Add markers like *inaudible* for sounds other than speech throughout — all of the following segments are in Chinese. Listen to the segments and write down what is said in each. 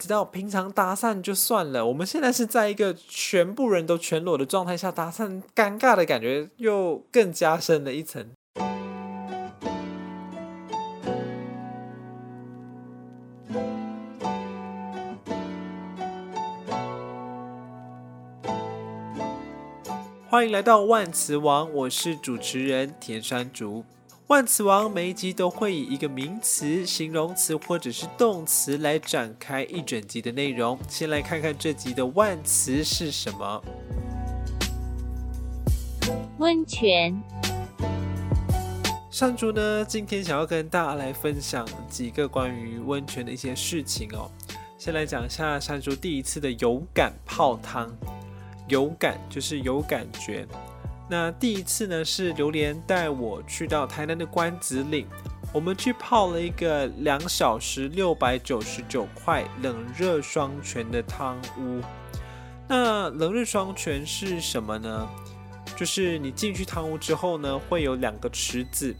知道，平常搭讪就算了，我们现在是在一个全部人都全裸的状态下搭讪，尴尬的感觉又更加深了一层。欢迎来到万磁王，我是主持人田山竹。万磁王每一集都会以一个名词、形容词或者是动词来展开一整集的内容。先来看看这集的万词是什么？温泉。山竹呢，今天想要跟大家来分享几个关于温泉的一些事情哦。先来讲一下山竹第一次的有感泡汤，有感就是有感觉。那第一次呢，是榴莲带我去到台南的关子岭，我们去泡了一个两小时六百九十九块冷热双泉的汤屋。那冷热双泉是什么呢？就是你进去汤屋之后呢，会有两个池子，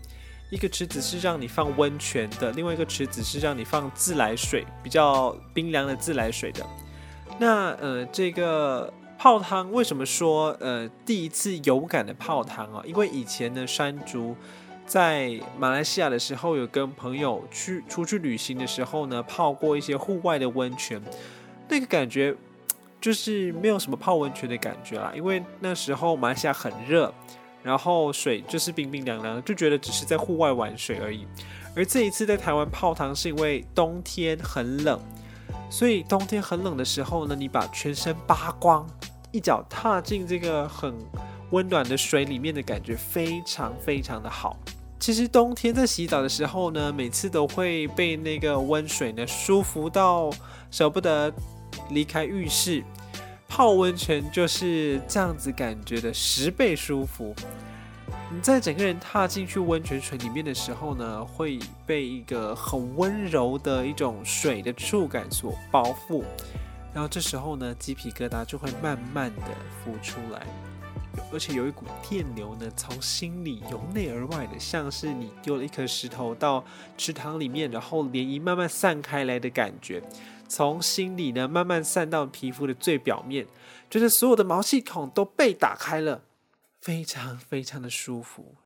一个池子是让你放温泉的，另外一个池子是让你放自来水，比较冰凉的自来水的。那呃，这个。泡汤为什么说呃第一次有感的泡汤啊？因为以前呢，山竹在马来西亚的时候，有跟朋友去出去旅行的时候呢，泡过一些户外的温泉，那个感觉就是没有什么泡温泉的感觉啦。因为那时候马来西亚很热，然后水就是冰冰凉凉，就觉得只是在户外玩水而已。而这一次在台湾泡汤，是因为冬天很冷，所以冬天很冷的时候呢，你把全身扒光。一脚踏进这个很温暖的水里面的感觉非常非常的好。其实冬天在洗澡的时候呢，每次都会被那个温水呢舒服到舍不得离开浴室。泡温泉就是这样子感觉的十倍舒服。你在整个人踏进去温泉水里面的时候呢，会被一个很温柔的一种水的触感所包覆。然后这时候呢，鸡皮疙瘩就会慢慢的浮出来，而且有一股电流呢，从心里由内而外的，像是你丢了一颗石头到池塘里面，然后涟漪慢慢散开来的感觉，从心里呢慢慢散到皮肤的最表面，就是所有的毛细孔都被打开了，非常非常的舒服。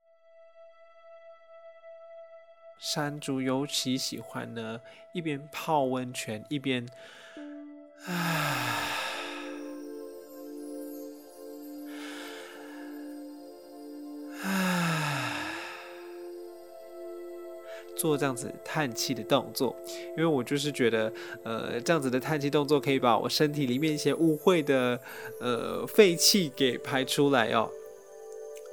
山竹尤其喜欢呢，一边泡温泉一边。唉，唉，做这样子叹气的动作，因为我就是觉得，呃，这样子的叹气动作可以把我身体里面一些污秽的，呃，废气给排出来哦。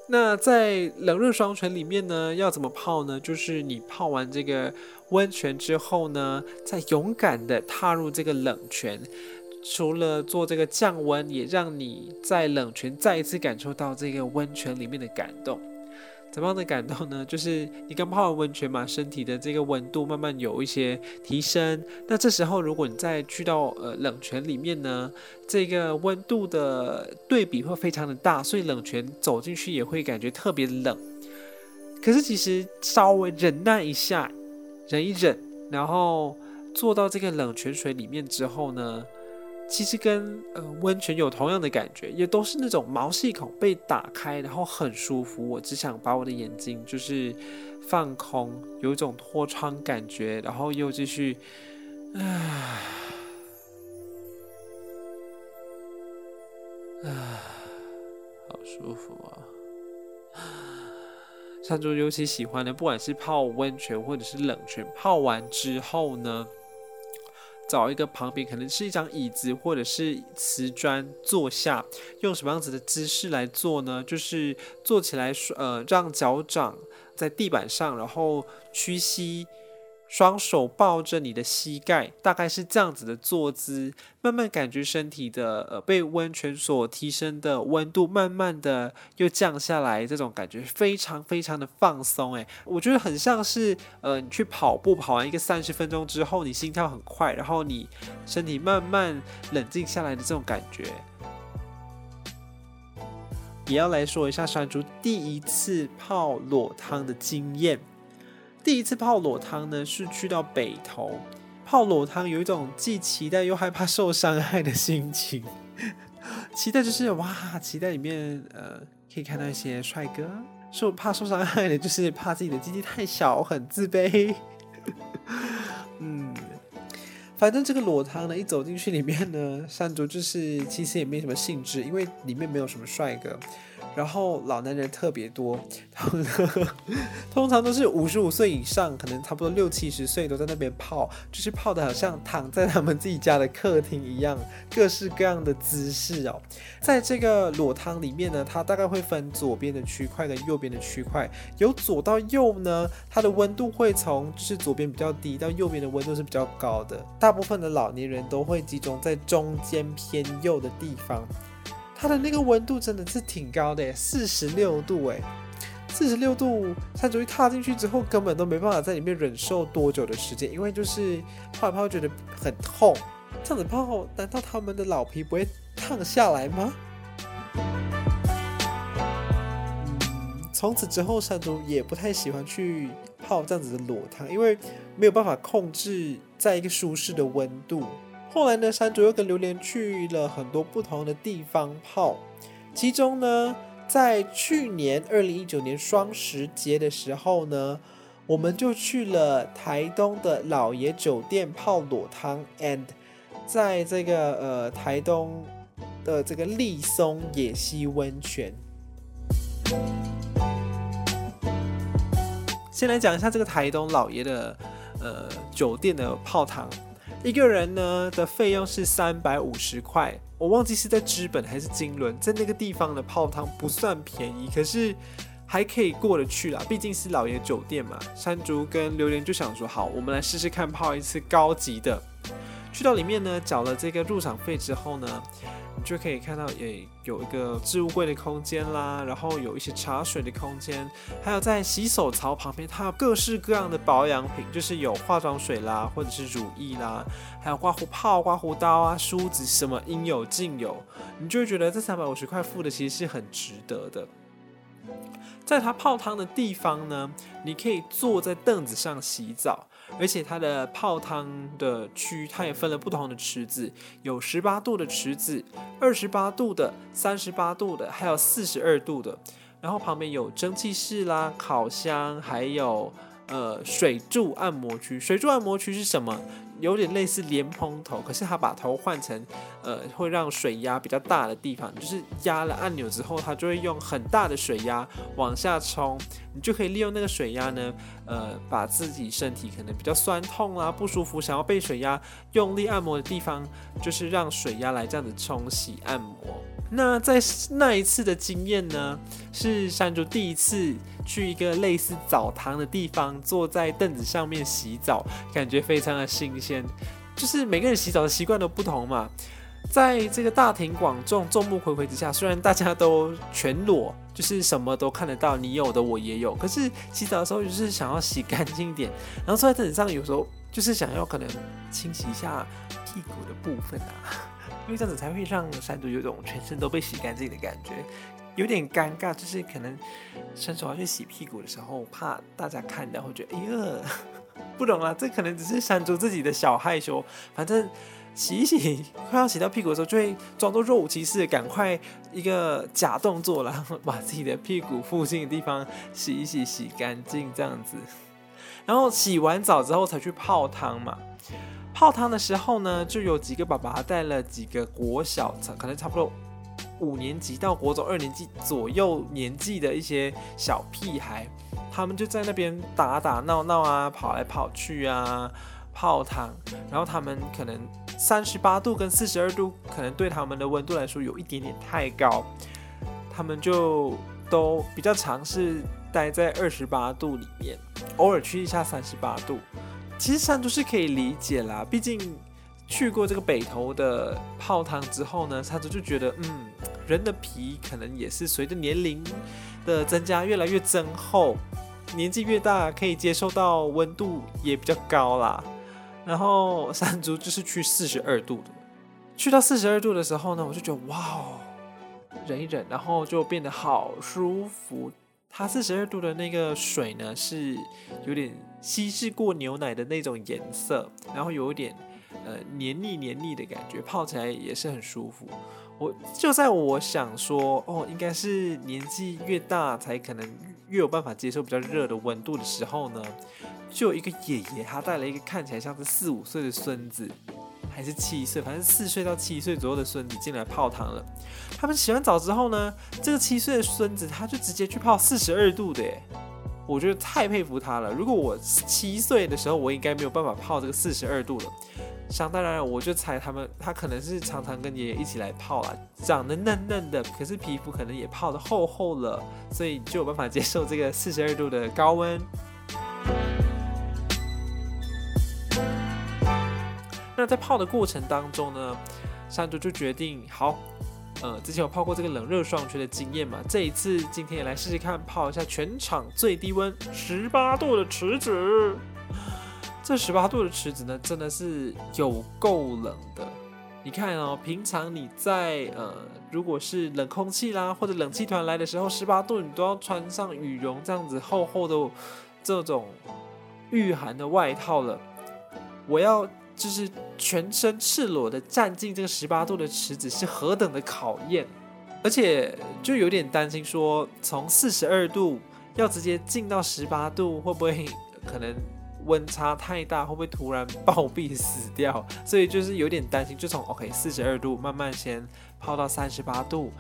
那在冷热双泉里面呢，要怎么泡呢？就是你泡完这个温泉之后呢，再勇敢的踏入这个冷泉，除了做这个降温，也让你在冷泉再一次感受到这个温泉里面的感动。怎么样的感动呢？就是你刚泡完温泉嘛，身体的这个温度慢慢有一些提升。那这时候，如果你再去到呃冷泉里面呢，这个温度的对比会非常的大，所以冷泉走进去也会感觉特别冷。可是其实稍微忍耐一下，忍一忍，然后坐到这个冷泉水里面之后呢，其实跟呃温泉有同样的感觉，也都是那种毛细孔被打开，然后很舒服。我只想把我的眼睛就是放空，有一种脱窗感觉，然后又继续，唉，唉，好舒服啊！山竹尤其喜欢的，不管是泡温泉或者是冷泉，泡完之后呢，找一个旁边可能是一张椅子或者是瓷砖坐下，用什么样子的姿势来做呢？就是坐起来，呃，让脚掌在地板上，然后屈膝。双手抱着你的膝盖，大概是这样子的坐姿，慢慢感觉身体的呃被温泉所提升的温度，慢慢的又降下来，这种感觉非常非常的放松。诶，我觉得很像是呃你去跑步，跑完一个三十分钟之后，你心跳很快，然后你身体慢慢冷静下来的这种感觉。也要来说一下山竹第一次泡裸汤的经验。第一次泡裸汤呢，是去到北投泡裸汤有一种既期待又害怕受伤害的心情。*laughs* 期待就是哇，期待里面呃可以看到一些帅哥；受怕受伤害的，就是怕自己的鸡鸡太小，很自卑。反正这个裸汤呢，一走进去里面呢，山竹就是其实也没什么兴致，因为里面没有什么帅哥。然后老男人特别多，通常都是五十五岁以上，可能差不多六七十岁都在那边泡，就是泡的好像躺在他们自己家的客厅一样，各式各样的姿势哦。在这个裸汤里面呢，它大概会分左边的区块跟右边的区块，由左到右呢，它的温度会从就是左边比较低到右边的温度是比较高的，大部分的老年人都会集中在中间偏右的地方。它的那个温度真的是挺高的，四十六度哎，四十六度，山竹一踏进去之后，根本都没办法在里面忍受多久的时间，因为就是泡一泡觉得很痛，这样子泡，难道他们的老皮不会烫下来吗？嗯，从此之后，山竹也不太喜欢去泡这样子的裸汤，因为没有办法控制在一个舒适的温度。后来呢，山竹又跟榴莲去了很多不同的地方泡，其中呢，在去年二零一九年双十节的时候呢，我们就去了台东的老爷酒店泡裸汤，and 在这个呃台东的这个立松野溪温泉。先来讲一下这个台东老爷的呃酒店的泡汤。一个人呢的费用是三百五十块，我忘记是在资本还是金轮，在那个地方的泡汤不算便宜，可是还可以过得去啦，毕竟是老爷酒店嘛。山竹跟榴莲就想说，好，我们来试试看泡一次高级的。去到里面呢，缴了这个入场费之后呢，就可以看到也有一个置物柜的空间啦，然后有一些茶水的空间，还有在洗手槽旁边，它有各式各样的保养品，就是有化妆水啦，或者是乳液啦，还有刮胡泡、刮胡刀啊、梳子，什么应有尽有，你就会觉得这三百五十块付的其实是很值得的。在它泡汤的地方呢，你可以坐在凳子上洗澡。而且它的泡汤的区，它也分了不同的池子，有十八度的池子，二十八度的，三十八度的，还有四十二度的。然后旁边有蒸汽室啦、烤箱，还有呃水柱按摩区。水柱按摩区是什么？有点类似莲蓬头，可是它把头换成，呃，会让水压比较大的地方，就是压了按钮之后，它就会用很大的水压往下冲，你就可以利用那个水压呢，呃，把自己身体可能比较酸痛啊、不舒服，想要被水压用力按摩的地方，就是让水压来这样子冲洗按摩。那在那一次的经验呢，是山竹第一次去一个类似澡堂的地方，坐在凳子上面洗澡，感觉非常的新鲜。就是每个人洗澡的习惯都不同嘛，在这个大庭广众、众目睽睽之下，虽然大家都全裸，就是什么都看得到，你有的我也有，可是洗澡的时候就是想要洗干净一点，然后坐在凳子上，有时候就是想要可能清洗一下屁股的部分啊。因为这样子才会让山竹有种全身都被洗干净的感觉，有点尴尬，就是可能伸手要去洗屁股的时候，怕大家看到会觉得，哎呀，*laughs* 不懂啦，这可能只是山竹自己的小害羞。反正洗一洗，快要洗到屁股的时候，就会装作若无其事，赶快一个假动作，然后把自己的屁股附近的地方洗一洗，洗干净这样子。然后洗完澡之后才去泡汤嘛。泡汤的时候呢，就有几个爸爸带了几个国小，可能差不多五年级到国中二年级左右年纪的一些小屁孩，他们就在那边打打闹闹啊，跑来跑去啊，泡汤。然后他们可能三十八度跟四十二度，可能对他们的温度来说有一点点太高，他们就都比较尝试待在二十八度里面，偶尔去一下三十八度。其实山竹是可以理解啦，毕竟去过这个北投的泡汤之后呢，山竹就觉得，嗯，人的皮可能也是随着年龄的增加越来越增厚，年纪越大可以接受到温度也比较高啦。然后山竹就是去四十二度的，去到四十二度的时候呢，我就觉得哇哦，忍一忍，然后就变得好舒服。它四十二度的那个水呢，是有点稀释过牛奶的那种颜色，然后有一点呃黏腻黏腻的感觉，泡起来也是很舒服。我就在我想说，哦，应该是年纪越大才可能越有办法接受比较热的温度的时候呢，就有一个爷爷，他带了一个看起来像是四五岁的孙子。还是七岁，反正四岁到七岁左右的孙子进来泡汤了。他们洗完澡之后呢，这个七岁的孙子他就直接去泡四十二度的耶，我觉得太佩服他了。如果我七岁的时候，我应该没有办法泡这个四十二度了。想当然，我就猜他们他可能是常常跟爷爷一起来泡啦，长得嫩嫩的，可是皮肤可能也泡得厚厚了，所以就有办法接受这个四十二度的高温。那在泡的过程当中呢，山竹就决定好，呃，之前有泡过这个冷热双全的经验嘛，这一次今天也来试试看泡一下全场最低温十八度的池子。这十八度的池子呢，真的是有够冷的。你看哦，平常你在呃，如果是冷空气啦或者冷气团来的时候，十八度你都要穿上羽绒这样子厚厚的这种御寒的外套了。我要。就是全身赤裸的站进这个十八度的池子是何等的考验，而且就有点担心说，从四十二度要直接进到十八度，会不会可能温差太大，会不会突然暴毙死掉？所以就是有点担心，就从 OK 四十二度慢慢先泡到三十八度。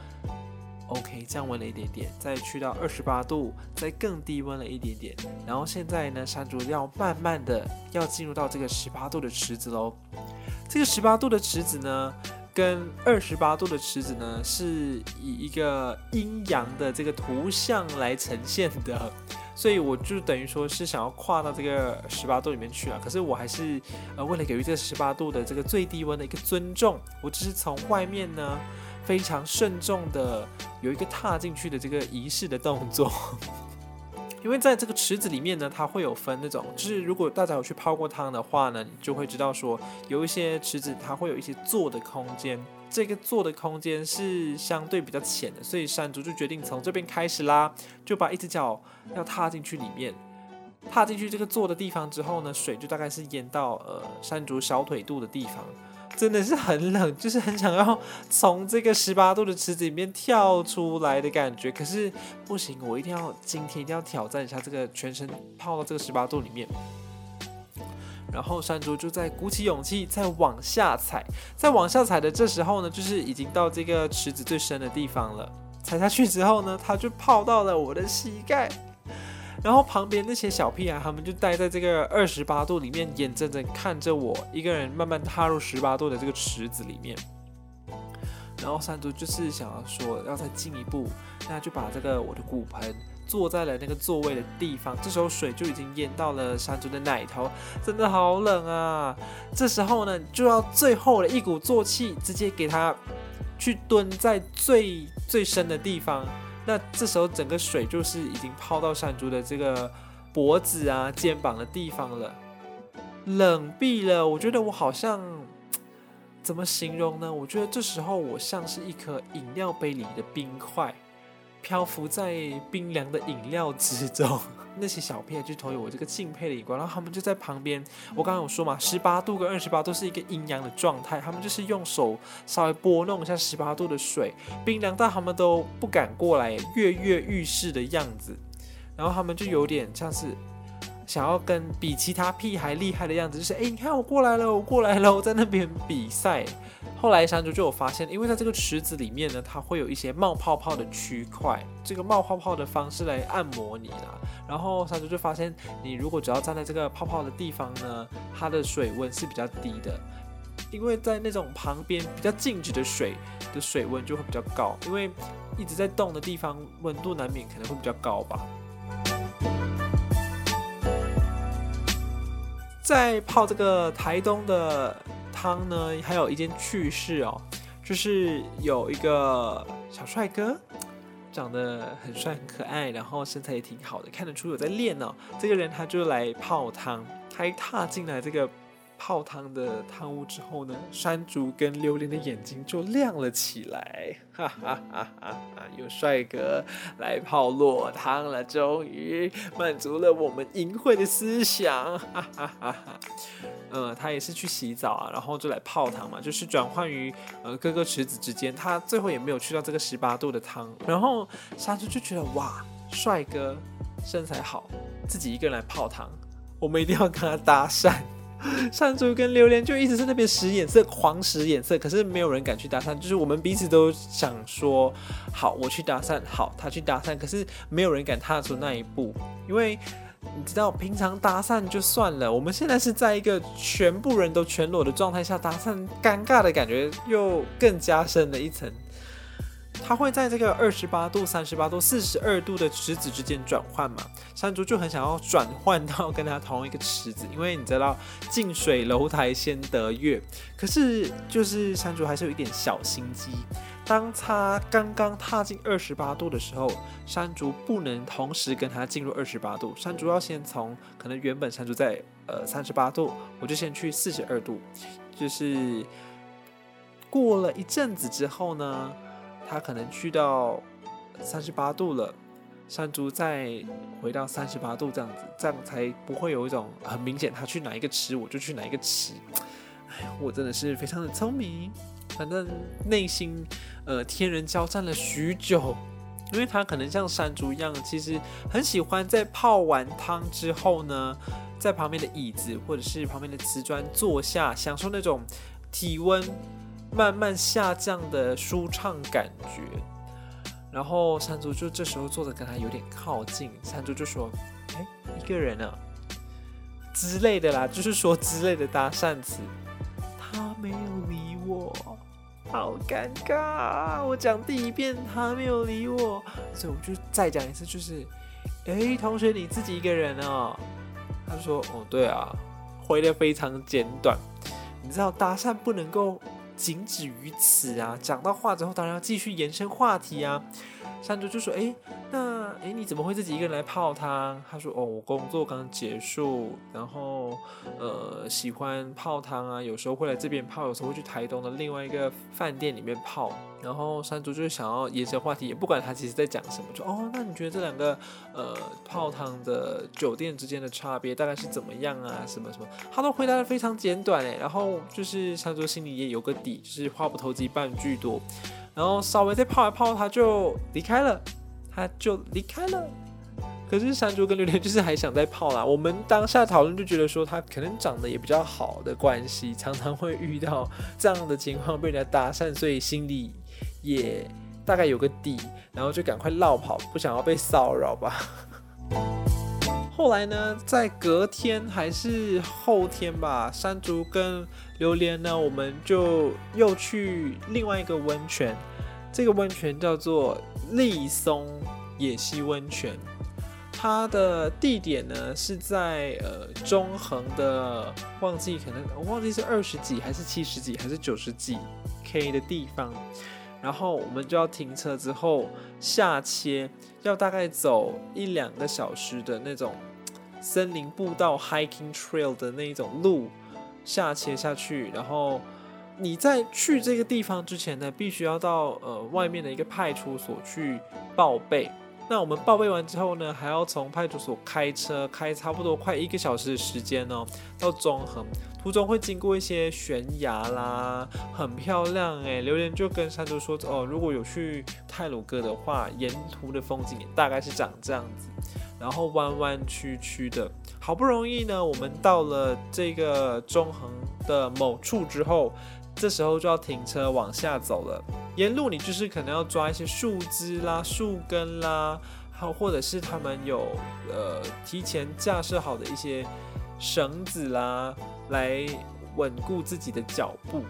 OK，降温了一点点，再去到二十八度，再更低温了一点点，然后现在呢，山竹要慢慢的要进入到这个十八度的池子喽。这个十八度的池子呢，跟二十八度的池子呢，是以一个阴阳的这个图像来呈现的，所以我就等于说是想要跨到这个十八度里面去了。可是我还是呃为了给予这个十八度的这个最低温的一个尊重，我只是从外面呢。非常慎重的有一个踏进去的这个仪式的动作，*laughs* 因为在这个池子里面呢，它会有分那种，就是如果大家有去泡过汤的话呢，你就会知道说，有一些池子它会有一些坐的空间，这个坐的空间是相对比较浅的，所以山竹就决定从这边开始啦，就把一只脚要踏进去里面，踏进去这个坐的地方之后呢，水就大概是淹到呃山竹小腿肚的地方。真的是很冷，就是很想要从这个十八度的池子里面跳出来的感觉。可是不行，我一定要今天一定要挑战一下这个全身泡到这个十八度里面。然后山竹就在鼓起勇气再往下踩，再往下踩的这时候呢，就是已经到这个池子最深的地方了。踩下去之后呢，它就泡到了我的膝盖。然后旁边那些小屁孩，他们就待在这个二十八度里面，眼睁睁看着我一个人慢慢踏入十八度的这个池子里面。然后山竹就是想要说要再进一步，那就把这个我的骨盆坐在了那个座位的地方。这时候水就已经淹到了山竹的奶头，真的好冷啊！这时候呢，就要最后的一鼓作气，直接给他去蹲在最最深的地方。那这时候整个水就是已经泡到山竹的这个脖子啊、肩膀的地方了，冷毙了。我觉得我好像怎么形容呢？我觉得这时候我像是一颗饮料杯里的冰块，漂浮在冰凉的饮料之中。那些小屁孩就投有我这个敬佩的眼光，然后他们就在旁边。我刚刚有说嘛，十八度跟二十八度是一个阴阳的状态，他们就是用手稍微拨弄一下十八度的水，冰凉到他们都不敢过来跃跃欲试的样子。然后他们就有点像是想要跟比其他屁还厉害的样子，就是哎，你看我过来了，我过来了，我在那边比赛。后来山竹就有发现，因为在这个池子里面呢，它会有一些冒泡泡的区块，这个冒泡泡的方式来按摩你啦。然后山竹就发现，你如果只要站在这个泡泡的地方呢，它的水温是比较低的，因为在那种旁边比较静止的水的水温就会比较高，因为一直在动的地方温度难免可能会比较高吧。在泡这个台东的。汤呢，还有一件趣事哦，就是有一个小帅哥，长得很帅很可爱，然后身材也挺好的，看得出有在练哦。这个人他就来泡汤，他一踏进来这个泡汤的汤屋之后呢，山竹跟榴莲的眼睛就亮了起来，哈哈哈哈哈！有帅哥来泡落汤了，终于满足了我们淫秽的思想，哈哈哈哈！嗯，他也是去洗澡啊，然后就来泡汤嘛，就是转换于呃各个池子之间，他最后也没有去到这个十八度的汤，然后山竹就觉得哇，帅哥身材好，自己一个人来泡汤。我们一定要跟他搭讪，*laughs* 山竹跟榴莲就一直在那边使眼色，狂使眼色，可是没有人敢去搭讪。就是我们彼此都想说，好，我去搭讪，好，他去搭讪，可是没有人敢踏出那一步，因为你知道，平常搭讪就算了，我们现在是在一个全部人都全裸的状态下搭讪，尴尬的感觉又更加深了一层。它会在这个二十八度、三十八度、四十二度的池子之间转换嘛？山竹就很想要转换到跟它同一个池子，因为你知道近水楼台先得月。可是就是山竹还是有一点小心机，当他刚刚踏进二十八度的时候，山竹不能同时跟他进入二十八度，山竹要先从可能原本山竹在呃三十八度，我就先去四十二度，就是过了一阵子之后呢。他可能去到三十八度了，山竹再回到三十八度这样子，这样才不会有一种很明显他去哪一个池我就去哪一个池。哎，我真的是非常的聪明，反正内心呃天人交战了许久，因为他可能像山竹一样，其实很喜欢在泡完汤之后呢，在旁边的椅子或者是旁边的瓷砖坐下，享受那种体温。慢慢下降的舒畅感觉，然后山竹就这时候坐着跟他有点靠近，山竹就说：“哎，一个人啊之类的啦，就是说之类的搭讪词。”他没有理我，好尴尬。我讲第一遍他没有理我，所以我就再讲一次，就是：“哎，同学你自己一个人啊？”他说：“哦，对啊。”回的非常简短。你知道搭讪不能够。仅止于此啊！讲到话之后，当然要继续延伸话题啊。山竹就说：“哎，那哎，你怎么会自己一个人来泡汤？”他说：“哦，我工作刚结束，然后呃，喜欢泡汤啊，有时候会来这边泡，有时候会去台东的另外一个饭店里面泡。”然后山竹就是想要延伸话题，也不管他其实在讲什么，就哦，那你觉得这两个呃泡汤的酒店之间的差别大概是怎么样啊？什么什么，他都回答得非常简短哎。然后就是山竹心里也有个底，就是话不投机半句多。然后稍微再泡一泡，他就离开了，他就离开了。可是山竹跟榴莲就是还想再泡啦。我们当下讨论就觉得说，他可能长得也比较好的关系，常常会遇到这样的情况被人家搭讪，所以心里也大概有个底，然后就赶快落跑，不想要被骚扰吧。后来呢，在隔天还是后天吧，山竹跟榴莲呢，我们就又去另外一个温泉。这个温泉叫做立松野溪温泉，它的地点呢是在呃中横的，忘记可能我忘记是二十几还是七十几还是九十几 K 的地方。然后我们就要停车之后下切，要大概走一两个小时的那种。森林步道 hiking trail 的那一种路下切下去，然后你在去这个地方之前呢，必须要到呃外面的一个派出所去报备。那我们报备完之后呢，还要从派出所开车开差不多快一个小时的时间哦，到中横。途中会经过一些悬崖啦，很漂亮诶。榴莲就跟山竹说哦，如果有去泰鲁哥的话，沿途的风景大概是长这样子。然后弯弯曲曲的，好不容易呢，我们到了这个中横的某处之后，这时候就要停车往下走了。沿路你就是可能要抓一些树枝啦、树根啦，好，或者是他们有呃提前架设好的一些绳子啦，来稳固自己的脚步。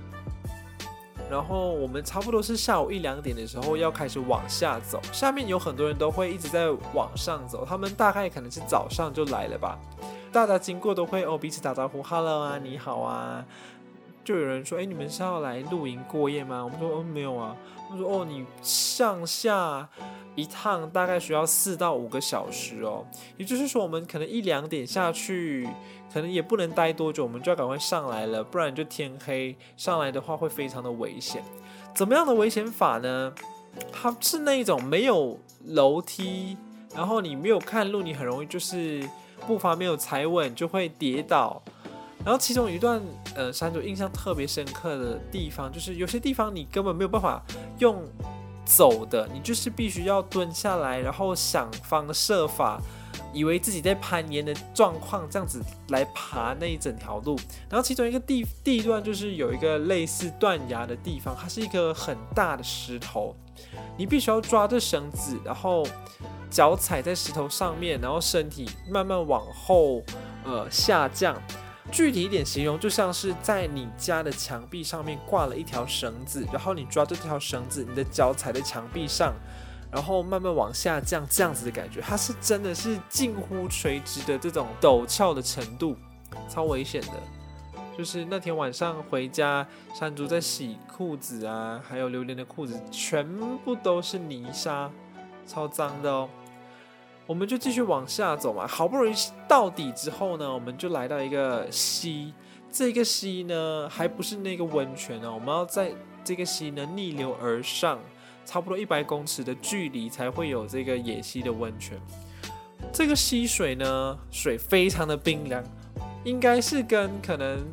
然后我们差不多是下午一两点的时候要开始往下走，下面有很多人都会一直在往上走，他们大概可能是早上就来了吧，大家经过都会哦彼此打招呼，Hello 啊，你好啊，就有人说：“哎，你们是要来露营过夜吗？”我们说：“哦，没有啊。”他说：“哦，你上下一趟大概需要四到五个小时哦，也就是说，我们可能一两点下去，可能也不能待多久，我们就要赶快上来了，不然就天黑。上来的话会非常的危险。怎么样的危险法呢？它是那一种没有楼梯，然后你没有看路，你很容易就是步伐没有踩稳就会跌倒。”然后其中一段呃山主印象特别深刻的地方，就是有些地方你根本没有办法用走的，你就是必须要蹲下来，然后想方设法，以为自己在攀岩的状况这样子来爬那一整条路。然后其中一个地地段就是有一个类似断崖的地方，它是一个很大的石头，你必须要抓着绳子，然后脚踩在石头上面，然后身体慢慢往后呃下降。具体一点形容，就像是在你家的墙壁上面挂了一条绳子，然后你抓住这条绳子，你的脚踩在墙壁上，然后慢慢往下降，这样子的感觉，它是真的是近乎垂直的这种陡峭的程度，超危险的。就是那天晚上回家，山竹在洗裤子啊，还有榴莲的裤子，全部都是泥沙，超脏的哦。我们就继续往下走嘛，好不容易到底之后呢，我们就来到一个溪。这个溪呢，还不是那个温泉哦，我们要在这个溪呢逆流而上，差不多一百公尺的距离才会有这个野溪的温泉。这个溪水呢，水非常的冰凉，应该是跟可能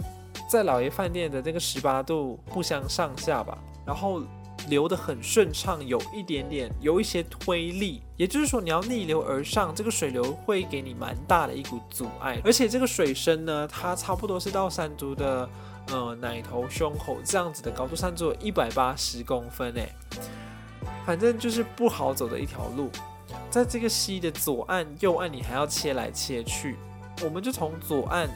在老爷饭店的这个十八度不相上下吧。然后。流得很顺畅，有一点点，有一些推力，也就是说你要逆流而上，这个水流会给你蛮大的一股阻碍，而且这个水深呢，它差不多是到山竹的呃奶头胸口这样子的高度，山竹有一百八十公分诶，反正就是不好走的一条路，在这个溪的左岸、右岸，你还要切来切去，我们就从左岸。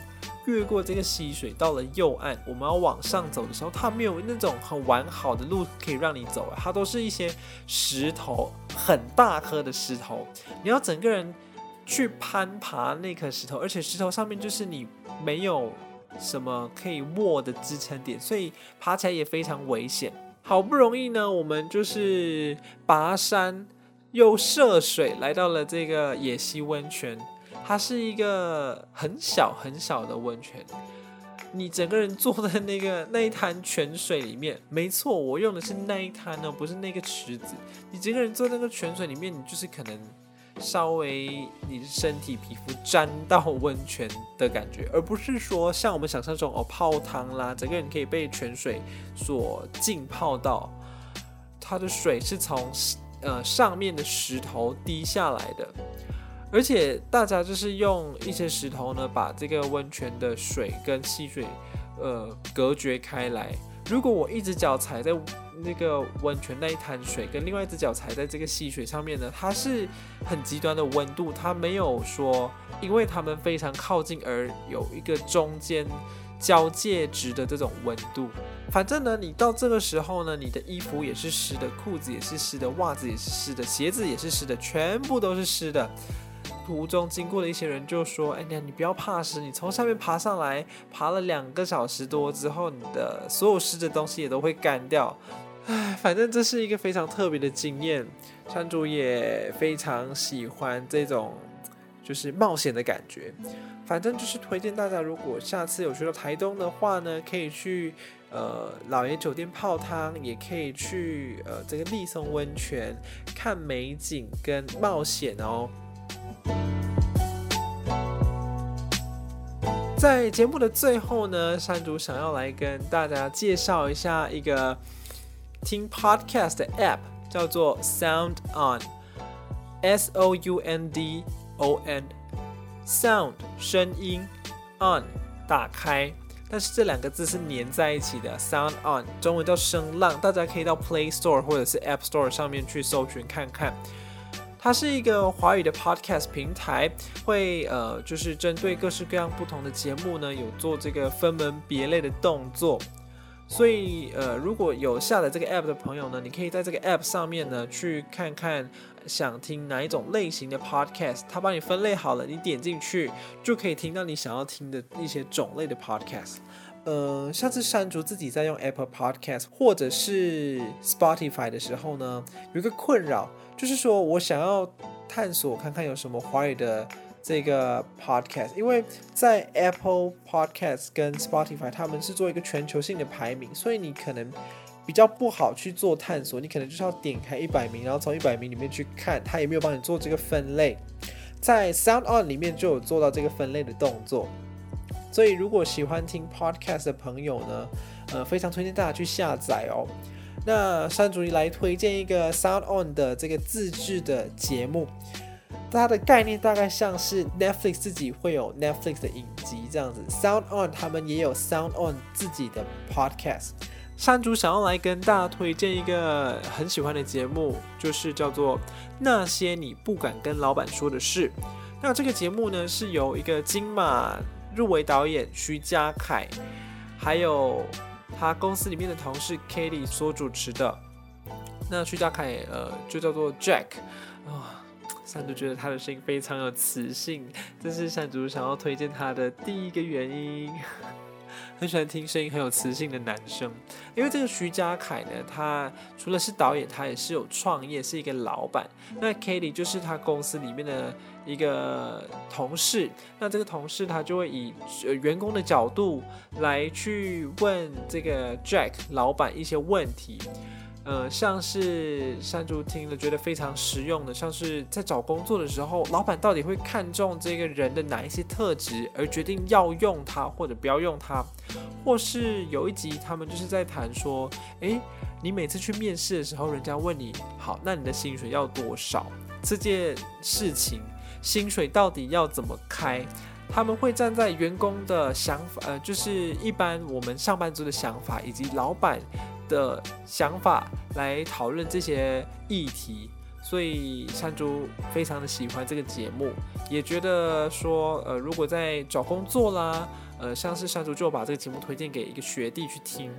越过这个溪水到了右岸，我们要往上走的时候，它没有那种很完好的路可以让你走，它都是一些石头，很大颗的石头，你要整个人去攀爬那颗石头，而且石头上面就是你没有什么可以握的支撑点，所以爬起来也非常危险。好不容易呢，我们就是跋山又涉水来到了这个野溪温泉。它是一个很小很小的温泉，你整个人坐在那个 *laughs* 那一滩泉水里面，没错，我用的是那一滩呢，不是那个池子。你整个人坐在那个泉水里面，你就是可能稍微你的身体皮肤沾到温泉的感觉，而不是说像我们想象中哦泡汤啦，整个人可以被泉水所浸泡到。它的水是从呃上面的石头滴下来的。而且大家就是用一些石头呢，把这个温泉的水跟溪水，呃，隔绝开来。如果我一只脚踩在那个温泉那一滩水，跟另外一只脚踩在这个溪水上面呢，它是很极端的温度，它没有说，因为它们非常靠近而有一个中间交界值的这种温度。反正呢，你到这个时候呢，你的衣服也是湿的，裤子也是湿的，袜子也是湿的，鞋子也是湿的，全部都是湿的。途中经过的一些人就说：“哎呀，你不要怕湿，你从上面爬上来，爬了两个小时多之后，你的所有湿的东西也都会干掉。哎，反正这是一个非常特别的经验，山竹也非常喜欢这种就是冒险的感觉。反正就是推荐大家，如果下次有去到台东的话呢，可以去呃老爷酒店泡汤，也可以去呃这个立松温泉看美景跟冒险哦。”在节目的最后呢，山竹想要来跟大家介绍一下一个听 podcast 的 app，叫做 Sound On，S O U N D O N，Sound 声音，On 打开，但是这两个字是连在一起的，Sound On，中文叫声浪，大家可以到 Play Store 或者是 App Store 上面去搜寻看看。它是一个华语的 podcast 平台，会呃，就是针对各式各样不同的节目呢，有做这个分门别类的动作。所以呃，如果有下载这个 app 的朋友呢，你可以在这个 app 上面呢，去看看想听哪一种类型的 podcast，它帮你分类好了，你点进去就可以听到你想要听的一些种类的 podcast。呃，像是山竹自己在用 Apple Podcast 或者是 Spotify 的时候呢，有一个困扰，就是说我想要探索看看有什么华语的这个 Podcast，因为在 Apple Podcast 跟 Spotify 他们是做一个全球性的排名，所以你可能比较不好去做探索，你可能就是要点开一百名，然后从一百名里面去看，他也没有帮你做这个分类，在 Sound On 里面就有做到这个分类的动作。所以，如果喜欢听 podcast 的朋友呢，呃，非常推荐大家去下载哦。那山竹来推荐一个 Sound On 的这个自制的节目，它的概念大概像是 Netflix 自己会有 Netflix 的影集这样子，Sound On 他们也有 Sound On 自己的 podcast。山竹想要来跟大家推荐一个很喜欢的节目，就是叫做《那些你不敢跟老板说的事》。那这个节目呢，是由一个金马。入围导演徐嘉凯，还有他公司里面的同事 Katie 所主持的。那徐嘉凯，呃，就叫做 Jack 啊。山竹觉得他的声音非常有磁性，这是山竹想要推荐他的第一个原因。很喜欢听声音很有磁性的男生，因为这个徐嘉凯呢，他除了是导演，他也是有创业，是一个老板。那 Katie 就是他公司里面的一个同事，那这个同事他就会以员工的角度来去问这个 Jack 老板一些问题。呃，像是山竹听了觉得非常实用的，像是在找工作的时候，老板到底会看重这个人的哪一些特质，而决定要用他或者不要用他，或是有一集他们就是在谈说，诶，你每次去面试的时候，人家问你，好，那你的薪水要多少？这件事情，薪水到底要怎么开？他们会站在员工的想法，呃，就是一般我们上班族的想法，以及老板。的想法来讨论这些议题，所以山竹非常的喜欢这个节目，也觉得说，呃，如果在找工作啦，呃，像是山竹就把这个节目推荐给一个学弟去听，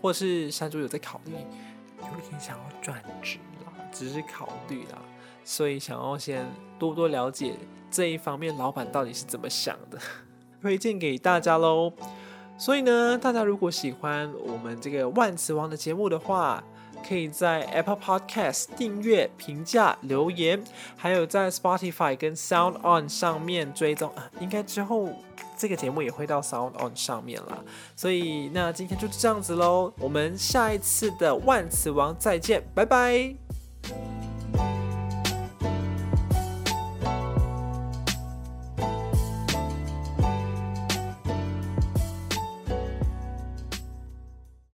或是山竹有在考虑，有点想要转职啦，只是考虑啦，所以想要先多多了解这一方面，老板到底是怎么想的，*laughs* 推荐给大家喽。所以呢，大家如果喜欢我们这个万磁王的节目的话，可以在 Apple Podcast 订阅、评价、留言，还有在 Spotify 跟 Sound On 上面追踪啊。应该之后这个节目也会到 Sound On 上面了。所以那今天就是这样子喽，我们下一次的万磁王再见，拜拜。